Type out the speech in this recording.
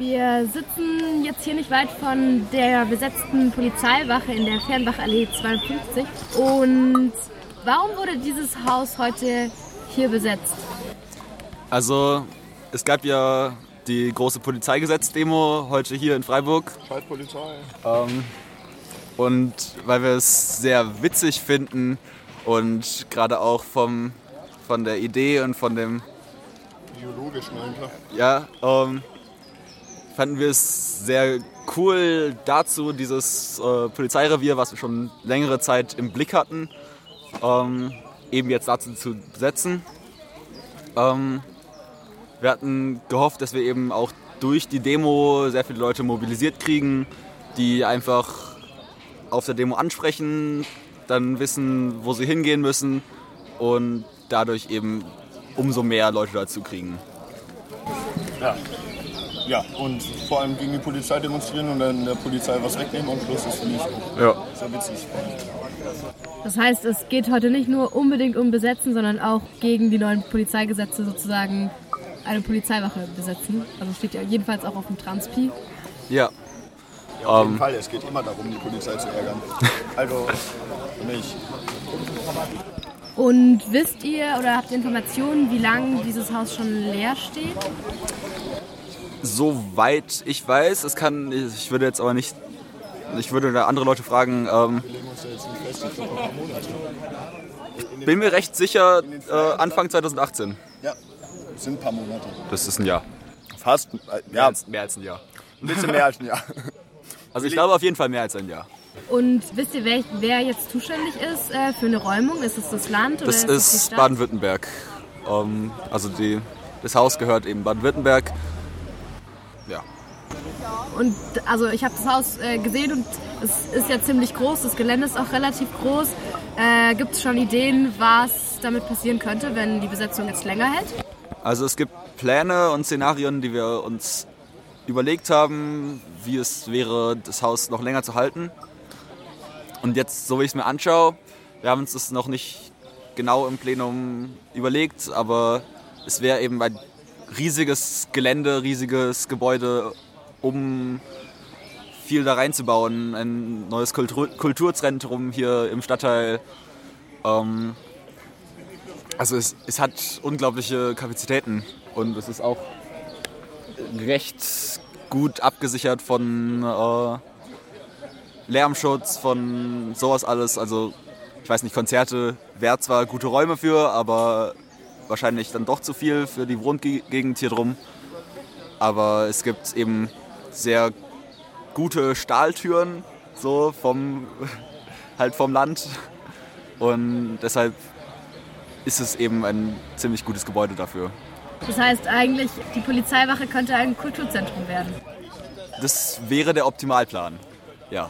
Wir sitzen jetzt hier nicht weit von der besetzten Polizeiwache in der Fernwachallee 52. Und warum wurde dieses Haus heute hier besetzt? Also, es gab ja die große Polizeigesetz-Demo heute hier in Freiburg. Schalt Polizei. Ähm, und weil wir es sehr witzig finden und gerade auch vom, von der Idee und von dem, Biologisch, nein, klar. ja, ähm, fanden wir es sehr cool dazu, dieses äh, Polizeirevier, was wir schon längere Zeit im Blick hatten, ähm, eben jetzt dazu zu besetzen. Ähm, wir hatten gehofft, dass wir eben auch durch die Demo sehr viele Leute mobilisiert kriegen, die einfach auf der Demo ansprechen, dann wissen, wo sie hingehen müssen und dadurch eben umso mehr Leute dazu kriegen. Ja. Ja, und vor allem gegen die Polizei demonstrieren und dann der Polizei was wegnehmen am Schluss, finde ich Ja. sehr witzig. Das heißt, es geht heute nicht nur unbedingt um Besetzen, sondern auch gegen die neuen Polizeigesetze sozusagen eine Polizeiwache besetzen. Also steht ja jedenfalls auch auf dem Transpi. Ja. Ja, auf Ähm. jeden Fall, es geht immer darum, die Polizei zu ärgern. Also nicht. Und wisst ihr oder habt ihr Informationen, wie lange dieses Haus schon leer steht? Soweit ich weiß, es kann, ich würde jetzt aber nicht, ich würde da andere Leute fragen, ähm, Wir legen uns da jetzt nicht fest, ich glaube ein paar Monate. bin mir recht sicher, äh, Anfang 2018. Ja, sind ein paar Monate. Das ist ein Jahr. Fast, äh, ja, als, mehr als ein Jahr. ein bisschen mehr als ein Jahr. Also ich glaube auf jeden Fall mehr als ein Jahr. Und wisst ihr, wer, wer jetzt zuständig ist äh, für eine Räumung? Ist es das Land oder Das ist ist? Baden-Württemberg. Ähm, also die, das Haus gehört eben Baden-Württemberg. Ja. Und also ich habe das Haus äh, gesehen und es ist ja ziemlich groß, das Gelände ist auch relativ groß. Äh, Gibt es schon Ideen, was damit passieren könnte, wenn die Besetzung jetzt länger hält? Also es gibt Pläne und Szenarien, die wir uns überlegt haben, wie es wäre, das Haus noch länger zu halten. Und jetzt, so wie ich es mir anschaue, wir haben uns das noch nicht genau im Plenum überlegt, aber es wäre eben ein riesiges Gelände, riesiges Gebäude, um viel da reinzubauen. Ein neues Kultur Kulturzentrum hier im Stadtteil. Ähm, also es, es hat unglaubliche Kapazitäten und es ist auch recht gut abgesichert von äh, Lärmschutz, von sowas alles. Also ich weiß nicht, Konzerte wäre zwar gute Räume für, aber wahrscheinlich dann doch zu viel für die Wohngegend hier drum. Aber es gibt eben sehr gute Stahltüren, so vom, halt vom Land. Und deshalb ist es eben ein ziemlich gutes Gebäude dafür. Das heißt eigentlich, die Polizeiwache könnte ein Kulturzentrum werden. Das wäre der Optimalplan. Ja.